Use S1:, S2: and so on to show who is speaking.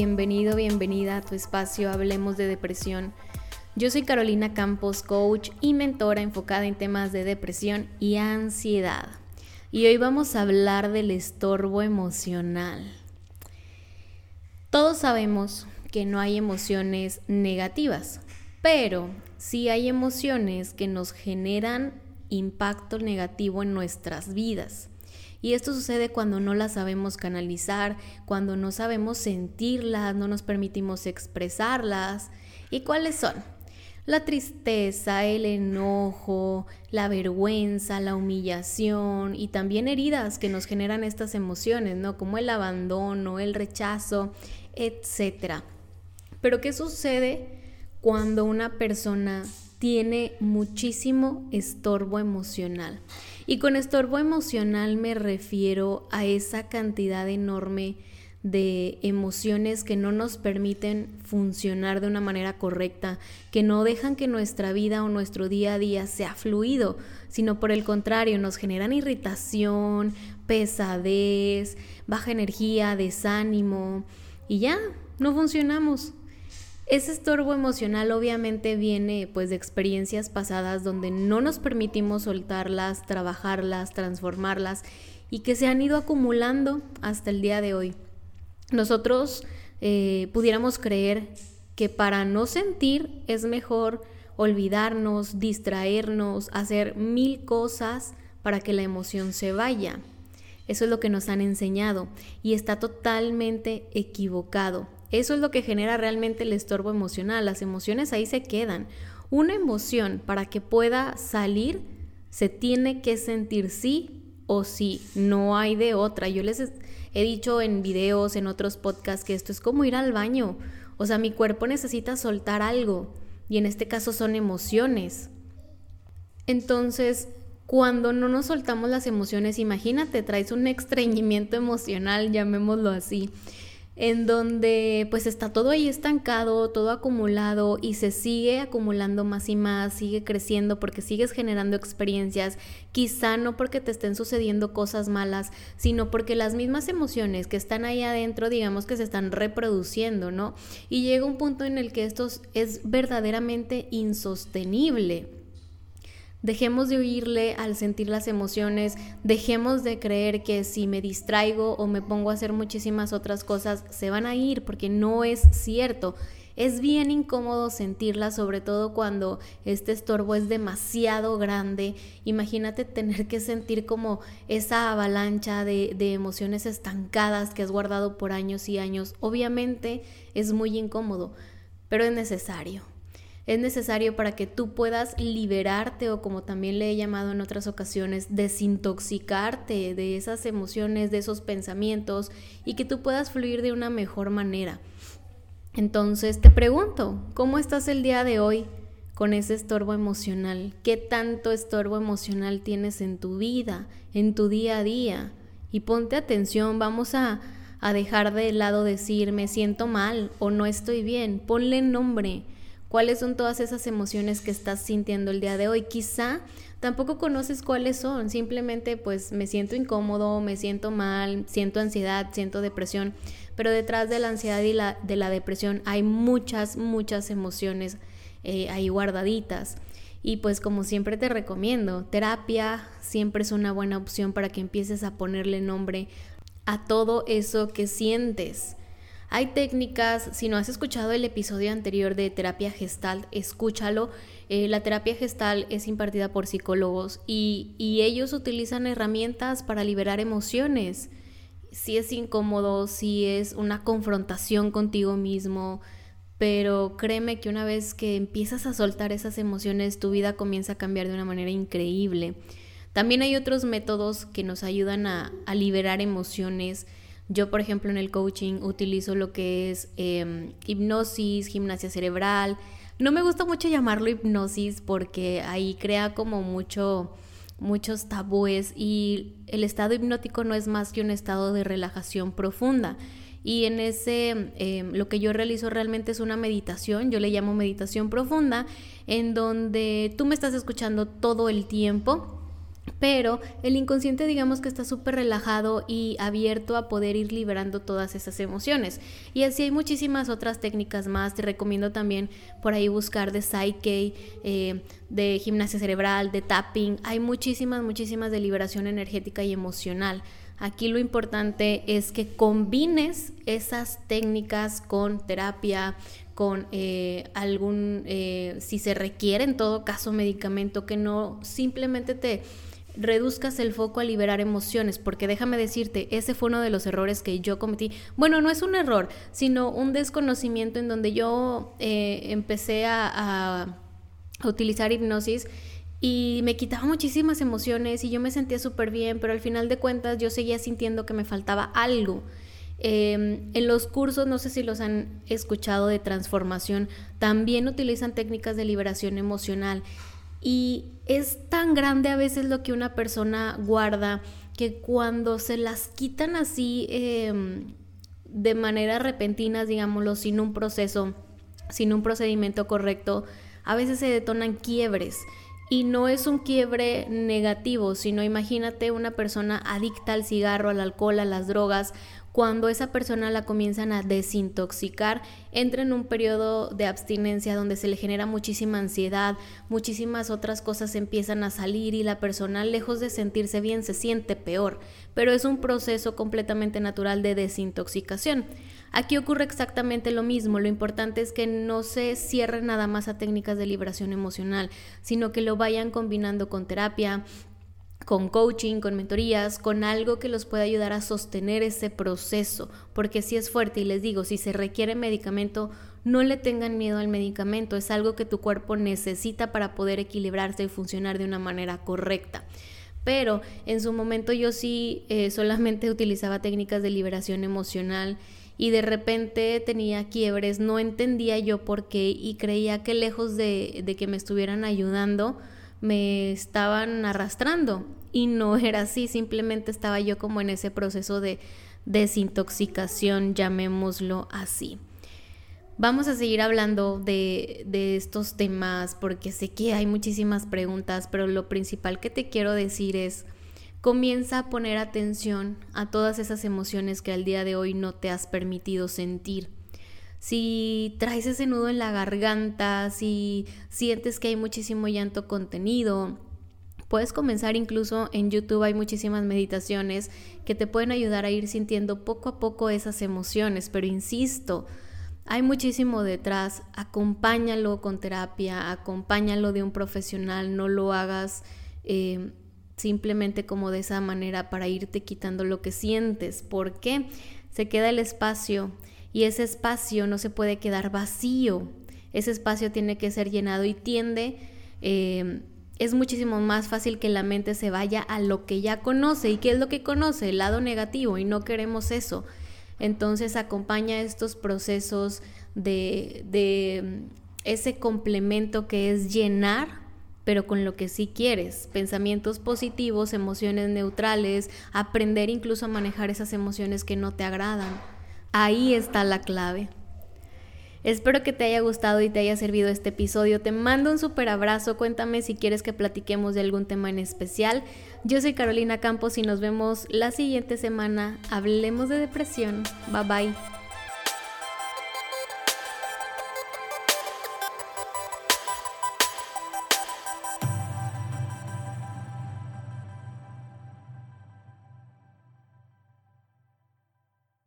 S1: Bienvenido, bienvenida a tu espacio Hablemos de Depresión. Yo soy Carolina Campos, coach y mentora enfocada en temas de depresión y ansiedad. Y hoy vamos a hablar del estorbo emocional. Todos sabemos que no hay emociones negativas, pero sí hay emociones que nos generan impacto negativo en nuestras vidas. Y esto sucede cuando no las sabemos canalizar, cuando no sabemos sentirlas, no nos permitimos expresarlas. ¿Y cuáles son? La tristeza, el enojo, la vergüenza, la humillación y también heridas que nos generan estas emociones, ¿no? Como el abandono, el rechazo, etc. Pero ¿qué sucede cuando una persona tiene muchísimo estorbo emocional? Y con estorbo emocional me refiero a esa cantidad enorme de emociones que no nos permiten funcionar de una manera correcta, que no dejan que nuestra vida o nuestro día a día sea fluido, sino por el contrario, nos generan irritación, pesadez, baja energía, desánimo y ya, no funcionamos. Ese estorbo emocional obviamente viene pues de experiencias pasadas donde no nos permitimos soltarlas, trabajarlas, transformarlas y que se han ido acumulando hasta el día de hoy. Nosotros eh, pudiéramos creer que para no sentir es mejor olvidarnos, distraernos, hacer mil cosas para que la emoción se vaya. Eso es lo que nos han enseñado y está totalmente equivocado. Eso es lo que genera realmente el estorbo emocional. Las emociones ahí se quedan. Una emoción para que pueda salir se tiene que sentir sí o sí. No hay de otra. Yo les he dicho en videos, en otros podcasts, que esto es como ir al baño. O sea, mi cuerpo necesita soltar algo. Y en este caso son emociones. Entonces, cuando no nos soltamos las emociones, imagínate, traes un estreñimiento emocional, llamémoslo así en donde pues está todo ahí estancado, todo acumulado y se sigue acumulando más y más, sigue creciendo porque sigues generando experiencias, quizá no porque te estén sucediendo cosas malas, sino porque las mismas emociones que están ahí adentro, digamos que se están reproduciendo, ¿no? Y llega un punto en el que esto es verdaderamente insostenible. Dejemos de oírle al sentir las emociones, dejemos de creer que si me distraigo o me pongo a hacer muchísimas otras cosas, se van a ir, porque no es cierto. Es bien incómodo sentirlas, sobre todo cuando este estorbo es demasiado grande. Imagínate tener que sentir como esa avalancha de, de emociones estancadas que has guardado por años y años. Obviamente es muy incómodo, pero es necesario es necesario para que tú puedas liberarte o como también le he llamado en otras ocasiones, desintoxicarte de esas emociones, de esos pensamientos y que tú puedas fluir de una mejor manera. Entonces te pregunto, ¿cómo estás el día de hoy con ese estorbo emocional? ¿Qué tanto estorbo emocional tienes en tu vida, en tu día a día? Y ponte atención, vamos a, a dejar de lado decir me siento mal o no estoy bien, ponle nombre cuáles son todas esas emociones que estás sintiendo el día de hoy. Quizá tampoco conoces cuáles son, simplemente pues me siento incómodo, me siento mal, siento ansiedad, siento depresión, pero detrás de la ansiedad y de la depresión hay muchas, muchas emociones eh, ahí guardaditas. Y pues como siempre te recomiendo, terapia siempre es una buena opción para que empieces a ponerle nombre a todo eso que sientes. Hay técnicas, si no has escuchado el episodio anterior de terapia gestal, escúchalo. Eh, la terapia gestal es impartida por psicólogos y, ellos utilizan herramientas para liberar emociones. Si es incómodo, si es una confrontación contigo mismo, pero créeme que una vez que empiezas a soltar esas emociones, tu vida comienza a cambiar de una manera increíble. También hay otros métodos que nos ayudan a liberar emociones yo, por ejemplo, en el coaching utilizo lo que es em, hipnosis, gimnasia cerebral. No me gusta mucho llamarlo hipnosis porque ahí crea como mucho, muchos tabúes y el estado hipnótico no es más que un estado de relajación profunda. Y en ese, em, lo que yo realizo realmente es una meditación, yo le llamo meditación profunda, en donde tú me estás escuchando todo el tiempo pero el inconsciente digamos que está súper relajado y abierto a poder ir liberando todas esas emociones. Y así hay muchísimas otras técnicas más, te recomiendo también por ahí buscar de Psyche, eh, de gimnasia cerebral, de tapping, hay muchísimas, muchísimas de liberación energética y emocional. Aquí lo importante es que combines esas técnicas con terapia, con eh, algún, eh, si se requiere en todo caso medicamento, que no simplemente te reduzcas el foco a liberar emociones, porque déjame decirte, ese fue uno de los errores que yo cometí. Bueno, no es un error, sino un desconocimiento en donde yo eh, empecé a, utilizar hipnosis y me quitaba muchísimas emociones y yo me sentía súper bien, pero al final de cuentas yo seguía sintiendo que me faltaba algo. Em, en los cursos, no sé si los han escuchado de transformación, también utilizan técnicas de liberación emocional y es tan grande a veces lo que una persona guarda que cuando se las quitan así em, de manera repentina, digámoslo, sin un proceso, sin un procedimiento correcto, a veces se detonan quiebres. Y no es un quiebre negativo, sino imagínate una persona adicta al cigarro, al alcohol, a las drogas, cuando esa persona la comienzan a desintoxicar, entra en un periodo de abstinencia donde se le genera muchísima ansiedad, muchísimas otras cosas empiezan a salir y la persona lejos de sentirse bien se siente peor, pero es un proceso completamente natural de desintoxicación. Aquí ocurre exactamente lo mismo, lo importante es que no se cierre nada más a técnicas de liberación emocional, sino que lo vayan combinando con terapia, con coaching, con mentorías, con algo que los pueda ayudar a sostener ese proceso, porque si es fuerte y les digo, si se requiere medicamento, no le tengan miedo al medicamento, es algo que tu cuerpo necesita para poder equilibrarse y funcionar de una manera correcta. Pero en su momento yo sí eh, solamente utilizaba técnicas de liberación emocional y de repente tenía quiebres, no entendía yo por qué y creía que lejos de, de que me estuvieran ayudando, me estaban arrastrando y no era así, simplemente estaba yo como en ese proceso de desintoxicación, llamémoslo así. Vamos a seguir hablando de, de, estos temas porque sé que hay muchísimas preguntas, pero lo principal que te quiero decir es, comienza a poner atención a todas esas emociones que al día de hoy no te has permitido sentir si traes ese nudo en la garganta, si sientes que hay muchísimo llanto contenido, puedes comenzar incluso en YouTube, hay muchísimas meditaciones que te pueden ayudar a ir sintiendo poco a poco esas emociones, pero insisto, hay muchísimo detrás, acompáñalo con terapia, acompáñalo de un profesional, no lo hagas eh, simplemente como de esa manera para irte quitando lo que sientes, porque se queda el espacio y ese espacio no se puede quedar vacío. Ese espacio tiene que ser llenado y tiende, eh, es muchísimo más fácil que la mente se vaya a lo que ya conoce. ¿Y qué es lo que conoce? El lado negativo y no queremos eso. Entonces acompaña estos procesos de, de mm, ese complemento que es llenar pero con lo que sí quieres, pensamientos positivos, emociones neutrales, aprender incluso a manejar esas emociones que no te agradan. Ahí está la clave. Espero que te haya gustado y te haya servido este episodio. Te mando un super abrazo. Cuéntame si quieres que platiquemos de algún tema en especial. Yo soy Carolina Campos y nos vemos la siguiente semana. Hablemos de depresión. Bye bye.